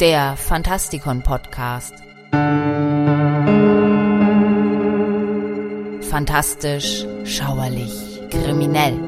der Fantastikon Podcast. Fantastisch, schauerlich, kriminell.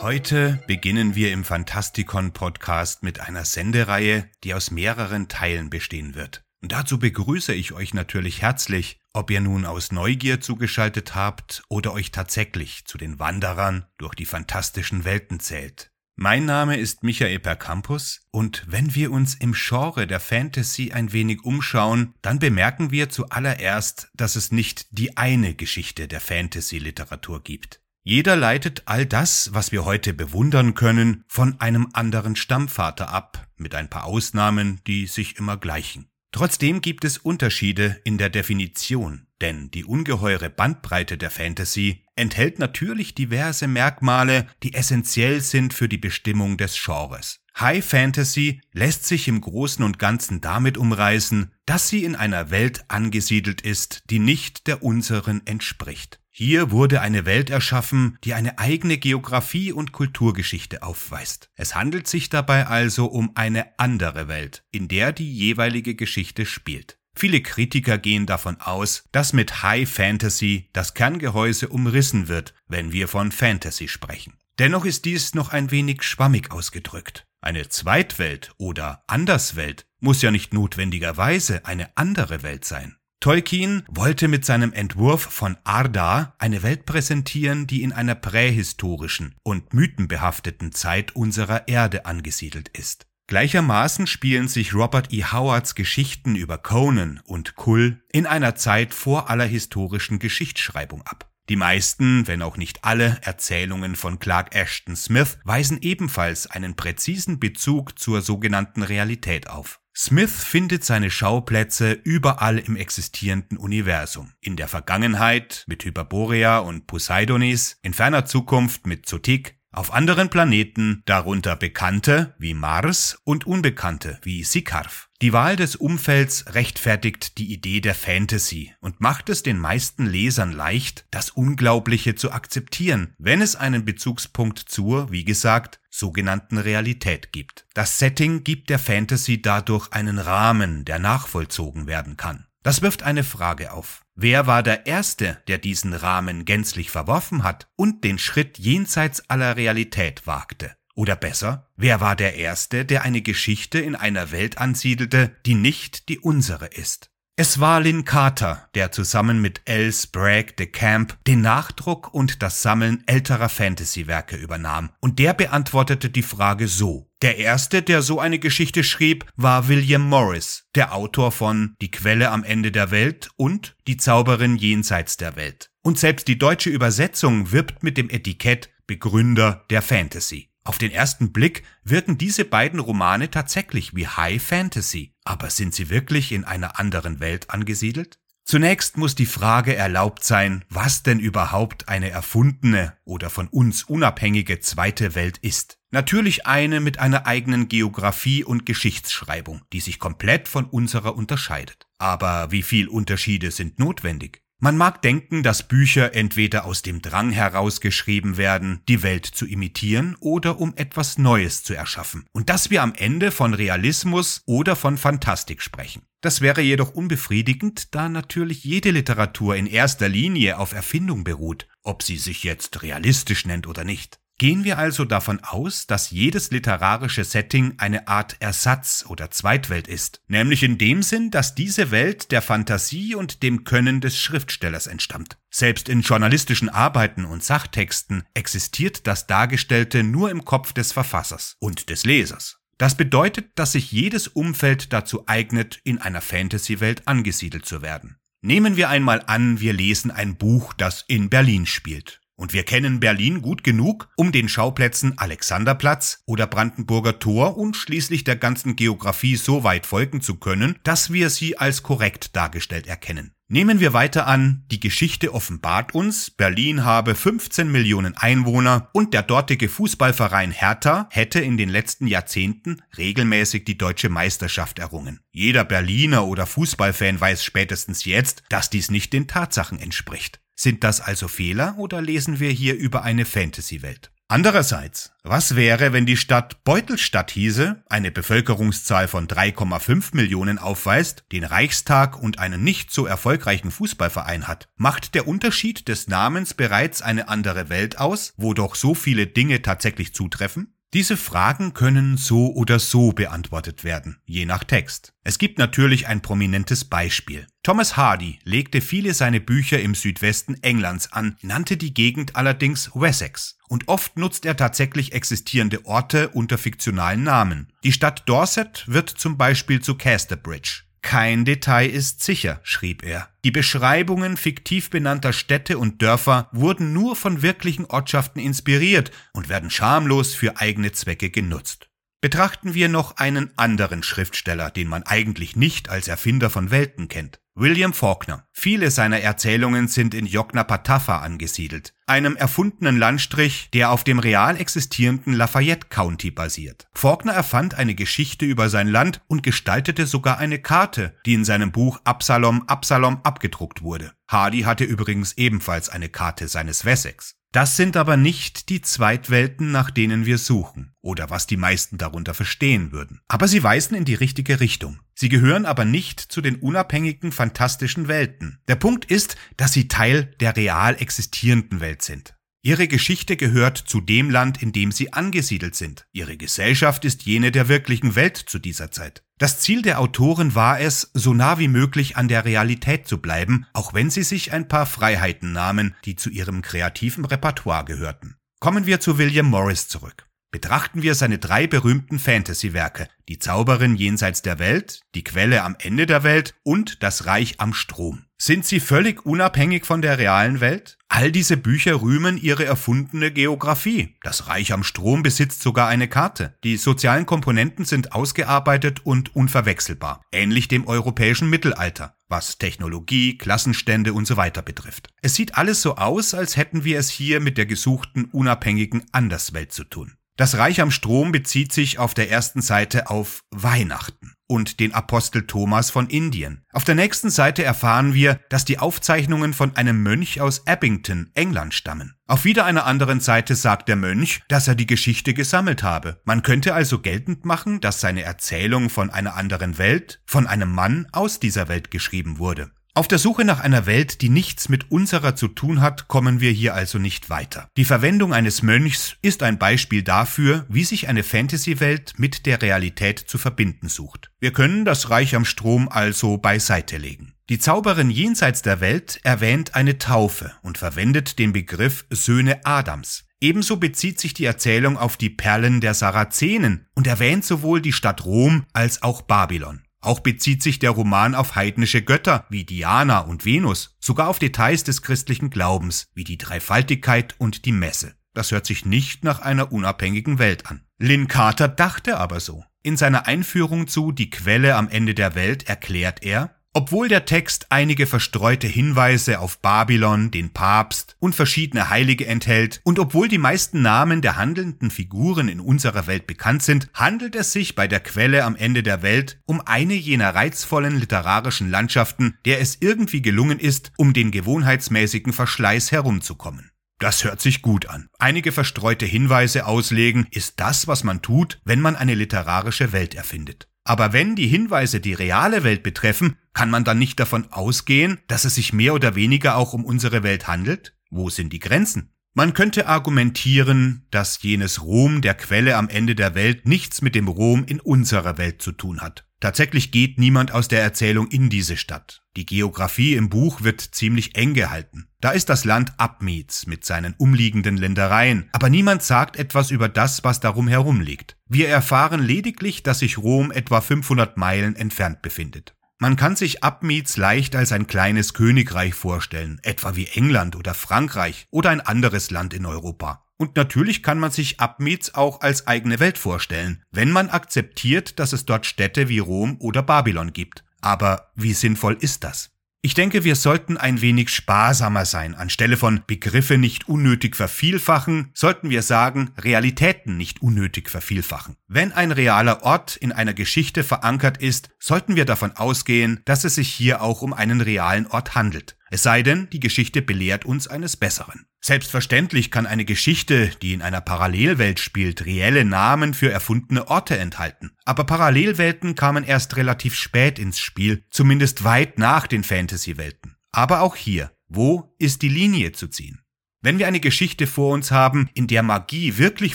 Heute beginnen wir im Fantastikon Podcast mit einer Sendereihe, die aus mehreren Teilen bestehen wird. Und dazu begrüße ich euch natürlich herzlich, ob ihr nun aus Neugier zugeschaltet habt oder euch tatsächlich zu den Wanderern durch die fantastischen Welten zählt. Mein Name ist Michael Percampus und wenn wir uns im Genre der Fantasy ein wenig umschauen, dann bemerken wir zuallererst, dass es nicht die eine Geschichte der Fantasy-Literatur gibt. Jeder leitet all das, was wir heute bewundern können, von einem anderen Stammvater ab, mit ein paar Ausnahmen, die sich immer gleichen. Trotzdem gibt es Unterschiede in der Definition, denn die ungeheure Bandbreite der Fantasy enthält natürlich diverse Merkmale, die essentiell sind für die Bestimmung des Genres. High Fantasy lässt sich im Großen und Ganzen damit umreißen, dass sie in einer Welt angesiedelt ist, die nicht der unseren entspricht. Hier wurde eine Welt erschaffen, die eine eigene Geographie und Kulturgeschichte aufweist. Es handelt sich dabei also um eine andere Welt, in der die jeweilige Geschichte spielt. Viele Kritiker gehen davon aus, dass mit High Fantasy das Kerngehäuse umrissen wird, wenn wir von Fantasy sprechen. Dennoch ist dies noch ein wenig schwammig ausgedrückt. Eine Zweitwelt oder Anderswelt muss ja nicht notwendigerweise eine andere Welt sein. Tolkien wollte mit seinem Entwurf von Arda eine Welt präsentieren, die in einer prähistorischen und mythenbehafteten Zeit unserer Erde angesiedelt ist. Gleichermaßen spielen sich Robert E. Howards Geschichten über Conan und Kull in einer Zeit vor aller historischen Geschichtsschreibung ab. Die meisten, wenn auch nicht alle, Erzählungen von Clark Ashton Smith weisen ebenfalls einen präzisen Bezug zur sogenannten Realität auf. Smith findet seine Schauplätze überall im existierenden Universum. In der Vergangenheit mit Hyperborea und Poseidonis, in ferner Zukunft mit Zotik, auf anderen Planeten, darunter Bekannte wie Mars und Unbekannte wie Sikarf. Die Wahl des Umfelds rechtfertigt die Idee der Fantasy und macht es den meisten Lesern leicht, das Unglaubliche zu akzeptieren, wenn es einen Bezugspunkt zur, wie gesagt, sogenannten Realität gibt. Das Setting gibt der Fantasy dadurch einen Rahmen, der nachvollzogen werden kann. Das wirft eine Frage auf. Wer war der Erste, der diesen Rahmen gänzlich verworfen hat und den Schritt jenseits aller Realität wagte? Oder besser, wer war der Erste, der eine Geschichte in einer Welt ansiedelte, die nicht die unsere ist? Es war Lynn Carter, der zusammen mit L. Sprague de Camp den Nachdruck und das Sammeln älterer Fantasy-Werke übernahm, und der beantwortete die Frage so. Der erste, der so eine Geschichte schrieb, war William Morris, der Autor von Die Quelle am Ende der Welt und Die Zauberin jenseits der Welt. Und selbst die deutsche Übersetzung wirbt mit dem Etikett Begründer der Fantasy. Auf den ersten Blick wirken diese beiden Romane tatsächlich wie High Fantasy, aber sind sie wirklich in einer anderen Welt angesiedelt? Zunächst muss die Frage erlaubt sein, was denn überhaupt eine erfundene oder von uns unabhängige zweite Welt ist. Natürlich eine mit einer eigenen Geographie und Geschichtsschreibung, die sich komplett von unserer unterscheidet. Aber wie viel Unterschiede sind notwendig? Man mag denken, dass Bücher entweder aus dem Drang heraus geschrieben werden, die Welt zu imitieren oder um etwas Neues zu erschaffen, und dass wir am Ende von Realismus oder von Fantastik sprechen. Das wäre jedoch unbefriedigend, da natürlich jede Literatur in erster Linie auf Erfindung beruht, ob sie sich jetzt realistisch nennt oder nicht. Gehen wir also davon aus, dass jedes literarische Setting eine Art Ersatz oder Zweitwelt ist, nämlich in dem Sinn, dass diese Welt der Fantasie und dem Können des Schriftstellers entstammt. Selbst in journalistischen Arbeiten und Sachtexten existiert das Dargestellte nur im Kopf des Verfassers und des Lesers. Das bedeutet, dass sich jedes Umfeld dazu eignet, in einer Fantasy-Welt angesiedelt zu werden. Nehmen wir einmal an, wir lesen ein Buch, das in Berlin spielt. Und wir kennen Berlin gut genug, um den Schauplätzen Alexanderplatz oder Brandenburger Tor und schließlich der ganzen Geografie so weit folgen zu können, dass wir sie als korrekt dargestellt erkennen. Nehmen wir weiter an, die Geschichte offenbart uns, Berlin habe 15 Millionen Einwohner und der dortige Fußballverein Hertha hätte in den letzten Jahrzehnten regelmäßig die deutsche Meisterschaft errungen. Jeder Berliner oder Fußballfan weiß spätestens jetzt, dass dies nicht den Tatsachen entspricht. Sind das also Fehler oder lesen wir hier über eine Fantasy-Welt? Andererseits, was wäre, wenn die Stadt Beutelstadt hieße, eine Bevölkerungszahl von 3,5 Millionen aufweist, den Reichstag und einen nicht so erfolgreichen Fußballverein hat? Macht der Unterschied des Namens bereits eine andere Welt aus, wo doch so viele Dinge tatsächlich zutreffen? Diese Fragen können so oder so beantwortet werden, je nach Text. Es gibt natürlich ein prominentes Beispiel. Thomas Hardy legte viele seiner Bücher im Südwesten Englands an, nannte die Gegend allerdings Wessex. Und oft nutzt er tatsächlich existierende Orte unter fiktionalen Namen. Die Stadt Dorset wird zum Beispiel zu Casterbridge. Kein Detail ist sicher, schrieb er. Die Beschreibungen fiktiv benannter Städte und Dörfer wurden nur von wirklichen Ortschaften inspiriert und werden schamlos für eigene Zwecke genutzt. Betrachten wir noch einen anderen Schriftsteller, den man eigentlich nicht als Erfinder von Welten kennt. William Faulkner. Viele seiner Erzählungen sind in Yoknapatawpha angesiedelt, einem erfundenen Landstrich, der auf dem real existierenden Lafayette County basiert. Faulkner erfand eine Geschichte über sein Land und gestaltete sogar eine Karte, die in seinem Buch Absalom Absalom abgedruckt wurde. Hardy hatte übrigens ebenfalls eine Karte seines Wessex. Das sind aber nicht die Zweitwelten, nach denen wir suchen, oder was die meisten darunter verstehen würden. Aber sie weisen in die richtige Richtung. Sie gehören aber nicht zu den unabhängigen fantastischen Welten. Der Punkt ist, dass sie Teil der real existierenden Welt sind. Ihre Geschichte gehört zu dem Land, in dem sie angesiedelt sind. Ihre Gesellschaft ist jene der wirklichen Welt zu dieser Zeit. Das Ziel der Autoren war es, so nah wie möglich an der Realität zu bleiben, auch wenn sie sich ein paar Freiheiten nahmen, die zu ihrem kreativen Repertoire gehörten. Kommen wir zu William Morris zurück. Betrachten wir seine drei berühmten Fantasy-Werke, die Zauberin jenseits der Welt, die Quelle am Ende der Welt und das Reich am Strom. Sind sie völlig unabhängig von der realen Welt? All diese Bücher rühmen ihre erfundene Geografie. Das Reich am Strom besitzt sogar eine Karte. Die sozialen Komponenten sind ausgearbeitet und unverwechselbar, ähnlich dem europäischen Mittelalter, was Technologie, Klassenstände und so weiter betrifft. Es sieht alles so aus, als hätten wir es hier mit der gesuchten unabhängigen Anderswelt zu tun. Das Reich am Strom bezieht sich auf der ersten Seite auf Weihnachten und den Apostel Thomas von Indien. Auf der nächsten Seite erfahren wir, dass die Aufzeichnungen von einem Mönch aus Abington, England stammen. Auf wieder einer anderen Seite sagt der Mönch, dass er die Geschichte gesammelt habe. Man könnte also geltend machen, dass seine Erzählung von einer anderen Welt, von einem Mann aus dieser Welt geschrieben wurde. Auf der Suche nach einer Welt, die nichts mit unserer zu tun hat, kommen wir hier also nicht weiter. Die Verwendung eines Mönchs ist ein Beispiel dafür, wie sich eine Fantasy-Welt mit der Realität zu verbinden sucht. Wir können das Reich am Strom also beiseite legen. Die Zauberin jenseits der Welt erwähnt eine Taufe und verwendet den Begriff Söhne Adams. Ebenso bezieht sich die Erzählung auf die Perlen der Sarazenen und erwähnt sowohl die Stadt Rom als auch Babylon. Auch bezieht sich der Roman auf heidnische Götter wie Diana und Venus, sogar auf Details des christlichen Glaubens wie die Dreifaltigkeit und die Messe. Das hört sich nicht nach einer unabhängigen Welt an. Lynn Carter dachte aber so. In seiner Einführung zu Die Quelle am Ende der Welt erklärt er, obwohl der Text einige verstreute Hinweise auf Babylon, den Papst und verschiedene Heilige enthält und obwohl die meisten Namen der handelnden Figuren in unserer Welt bekannt sind, handelt es sich bei der Quelle am Ende der Welt um eine jener reizvollen literarischen Landschaften, der es irgendwie gelungen ist, um den gewohnheitsmäßigen Verschleiß herumzukommen. Das hört sich gut an. Einige verstreute Hinweise auslegen ist das, was man tut, wenn man eine literarische Welt erfindet. Aber wenn die Hinweise die reale Welt betreffen, kann man dann nicht davon ausgehen, dass es sich mehr oder weniger auch um unsere Welt handelt? Wo sind die Grenzen? Man könnte argumentieren, dass jenes Rom der Quelle am Ende der Welt nichts mit dem Rom in unserer Welt zu tun hat. Tatsächlich geht niemand aus der Erzählung in diese Stadt. Die Geografie im Buch wird ziemlich eng gehalten. Da ist das Land Abmiets mit seinen umliegenden Ländereien, aber niemand sagt etwas über das, was darum herum liegt. Wir erfahren lediglich, dass sich Rom etwa 500 Meilen entfernt befindet. Man kann sich Abmiets leicht als ein kleines Königreich vorstellen, etwa wie England oder Frankreich oder ein anderes Land in Europa. Und natürlich kann man sich Abmiets auch als eigene Welt vorstellen, wenn man akzeptiert, dass es dort Städte wie Rom oder Babylon gibt. Aber wie sinnvoll ist das? Ich denke, wir sollten ein wenig sparsamer sein. Anstelle von Begriffe nicht unnötig vervielfachen, sollten wir sagen, Realitäten nicht unnötig vervielfachen. Wenn ein realer Ort in einer Geschichte verankert ist, sollten wir davon ausgehen, dass es sich hier auch um einen realen Ort handelt. Es sei denn, die Geschichte belehrt uns eines Besseren. Selbstverständlich kann eine Geschichte, die in einer Parallelwelt spielt, reelle Namen für erfundene Orte enthalten. Aber Parallelwelten kamen erst relativ spät ins Spiel, zumindest weit nach den Fantasy-Welten. Aber auch hier, wo ist die Linie zu ziehen? Wenn wir eine Geschichte vor uns haben, in der Magie wirklich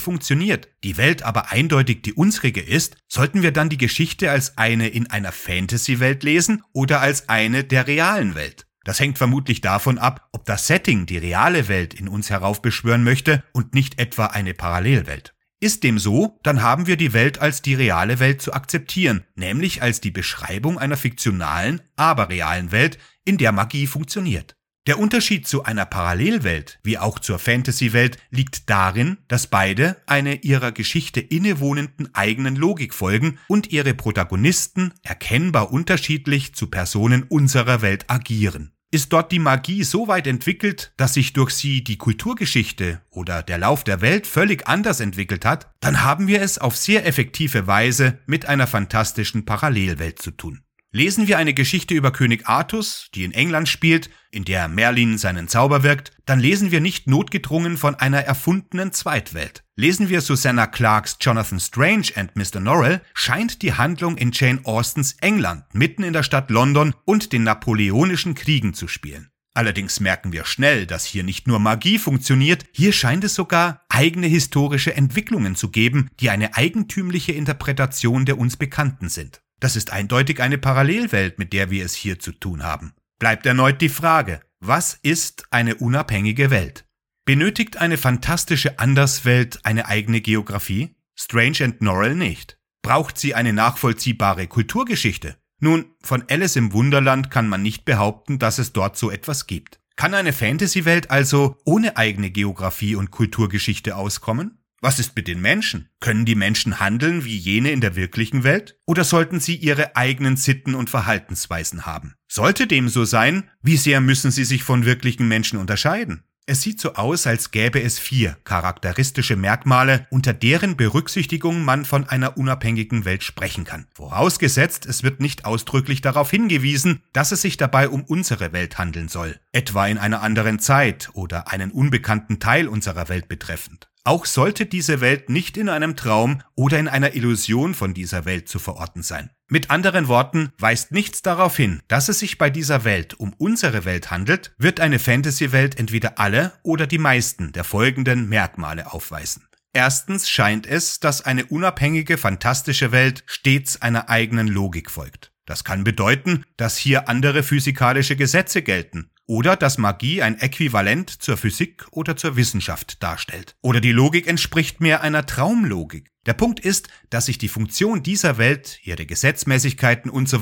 funktioniert, die Welt aber eindeutig die unsrige ist, sollten wir dann die Geschichte als eine in einer Fantasy-Welt lesen oder als eine der realen Welt? Das hängt vermutlich davon ab, ob das Setting die reale Welt in uns heraufbeschwören möchte und nicht etwa eine Parallelwelt. Ist dem so, dann haben wir die Welt als die reale Welt zu akzeptieren, nämlich als die Beschreibung einer fiktionalen, aber realen Welt, in der Magie funktioniert. Der Unterschied zu einer Parallelwelt wie auch zur Fantasy-Welt liegt darin, dass beide eine ihrer Geschichte innewohnenden eigenen Logik folgen und ihre Protagonisten erkennbar unterschiedlich zu Personen unserer Welt agieren. Ist dort die Magie so weit entwickelt, dass sich durch sie die Kulturgeschichte oder der Lauf der Welt völlig anders entwickelt hat, dann haben wir es auf sehr effektive Weise mit einer fantastischen Parallelwelt zu tun. Lesen wir eine Geschichte über König Artus, die in England spielt, in der Merlin seinen Zauber wirkt, dann lesen wir nicht notgedrungen von einer erfundenen Zweitwelt. Lesen wir Susanna Clarks Jonathan Strange and Mr. Norrell, scheint die Handlung in Jane Austens England, mitten in der Stadt London und den napoleonischen Kriegen zu spielen. Allerdings merken wir schnell, dass hier nicht nur Magie funktioniert, hier scheint es sogar eigene historische Entwicklungen zu geben, die eine eigentümliche Interpretation der uns Bekannten sind. Das ist eindeutig eine Parallelwelt, mit der wir es hier zu tun haben. Bleibt erneut die Frage, was ist eine unabhängige Welt? Benötigt eine fantastische Anderswelt eine eigene Geografie? Strange and Norrell nicht. Braucht sie eine nachvollziehbare Kulturgeschichte? Nun, von Alice im Wunderland kann man nicht behaupten, dass es dort so etwas gibt. Kann eine Fantasy-Welt also ohne eigene Geografie und Kulturgeschichte auskommen? Was ist mit den Menschen? Können die Menschen handeln wie jene in der wirklichen Welt? Oder sollten sie ihre eigenen Sitten und Verhaltensweisen haben? Sollte dem so sein, wie sehr müssen sie sich von wirklichen Menschen unterscheiden? Es sieht so aus, als gäbe es vier charakteristische Merkmale, unter deren Berücksichtigung man von einer unabhängigen Welt sprechen kann. Vorausgesetzt, es wird nicht ausdrücklich darauf hingewiesen, dass es sich dabei um unsere Welt handeln soll, etwa in einer anderen Zeit oder einen unbekannten Teil unserer Welt betreffend. Auch sollte diese Welt nicht in einem Traum oder in einer Illusion von dieser Welt zu verorten sein. Mit anderen Worten, weist nichts darauf hin, dass es sich bei dieser Welt um unsere Welt handelt, wird eine Fantasy-Welt entweder alle oder die meisten der folgenden Merkmale aufweisen. Erstens scheint es, dass eine unabhängige, fantastische Welt stets einer eigenen Logik folgt. Das kann bedeuten, dass hier andere physikalische Gesetze gelten oder dass Magie ein Äquivalent zur Physik oder zur Wissenschaft darstellt. Oder die Logik entspricht mehr einer Traumlogik. Der Punkt ist, dass sich die Funktion dieser Welt, ihre Gesetzmäßigkeiten und so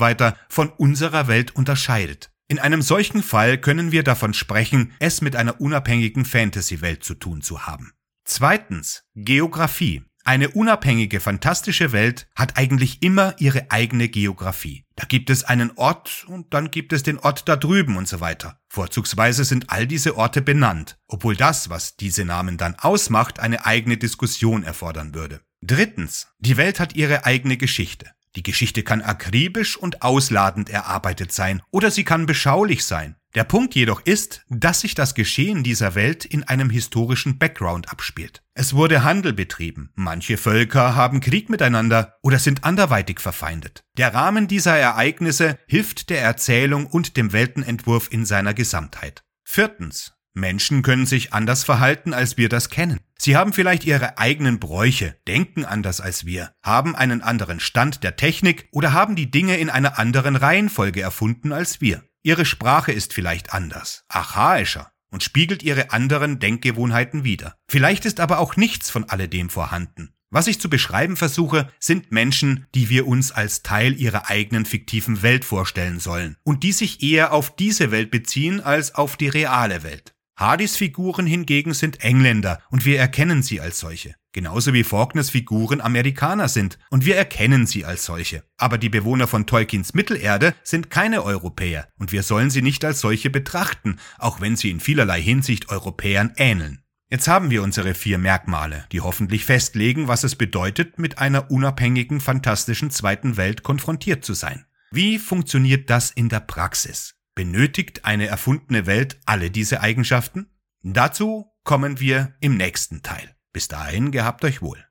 von unserer Welt unterscheidet. In einem solchen Fall können wir davon sprechen, es mit einer unabhängigen Fantasy-Welt zu tun zu haben. Zweitens, Geographie. Eine unabhängige, fantastische Welt hat eigentlich immer ihre eigene Geografie. Da gibt es einen Ort und dann gibt es den Ort da drüben und so weiter. Vorzugsweise sind all diese Orte benannt, obwohl das, was diese Namen dann ausmacht, eine eigene Diskussion erfordern würde. Drittens, die Welt hat ihre eigene Geschichte. Die Geschichte kann akribisch und ausladend erarbeitet sein oder sie kann beschaulich sein. Der Punkt jedoch ist, dass sich das Geschehen dieser Welt in einem historischen Background abspielt. Es wurde Handel betrieben, manche Völker haben Krieg miteinander oder sind anderweitig verfeindet. Der Rahmen dieser Ereignisse hilft der Erzählung und dem Weltenentwurf in seiner Gesamtheit. Viertens. Menschen können sich anders verhalten, als wir das kennen. Sie haben vielleicht ihre eigenen Bräuche, denken anders als wir, haben einen anderen Stand der Technik oder haben die Dinge in einer anderen Reihenfolge erfunden als wir. Ihre Sprache ist vielleicht anders, archaischer und spiegelt ihre anderen Denkgewohnheiten wider. Vielleicht ist aber auch nichts von alledem vorhanden. Was ich zu beschreiben versuche, sind Menschen, die wir uns als Teil ihrer eigenen fiktiven Welt vorstellen sollen und die sich eher auf diese Welt beziehen als auf die reale Welt. Hardys Figuren hingegen sind Engländer und wir erkennen sie als solche. Genauso wie Faulkners Figuren Amerikaner sind und wir erkennen sie als solche. Aber die Bewohner von Tolkiens Mittelerde sind keine Europäer und wir sollen sie nicht als solche betrachten, auch wenn sie in vielerlei Hinsicht Europäern ähneln. Jetzt haben wir unsere vier Merkmale, die hoffentlich festlegen, was es bedeutet, mit einer unabhängigen, fantastischen zweiten Welt konfrontiert zu sein. Wie funktioniert das in der Praxis? Benötigt eine erfundene Welt alle diese Eigenschaften? Dazu kommen wir im nächsten Teil. Bis dahin gehabt euch wohl.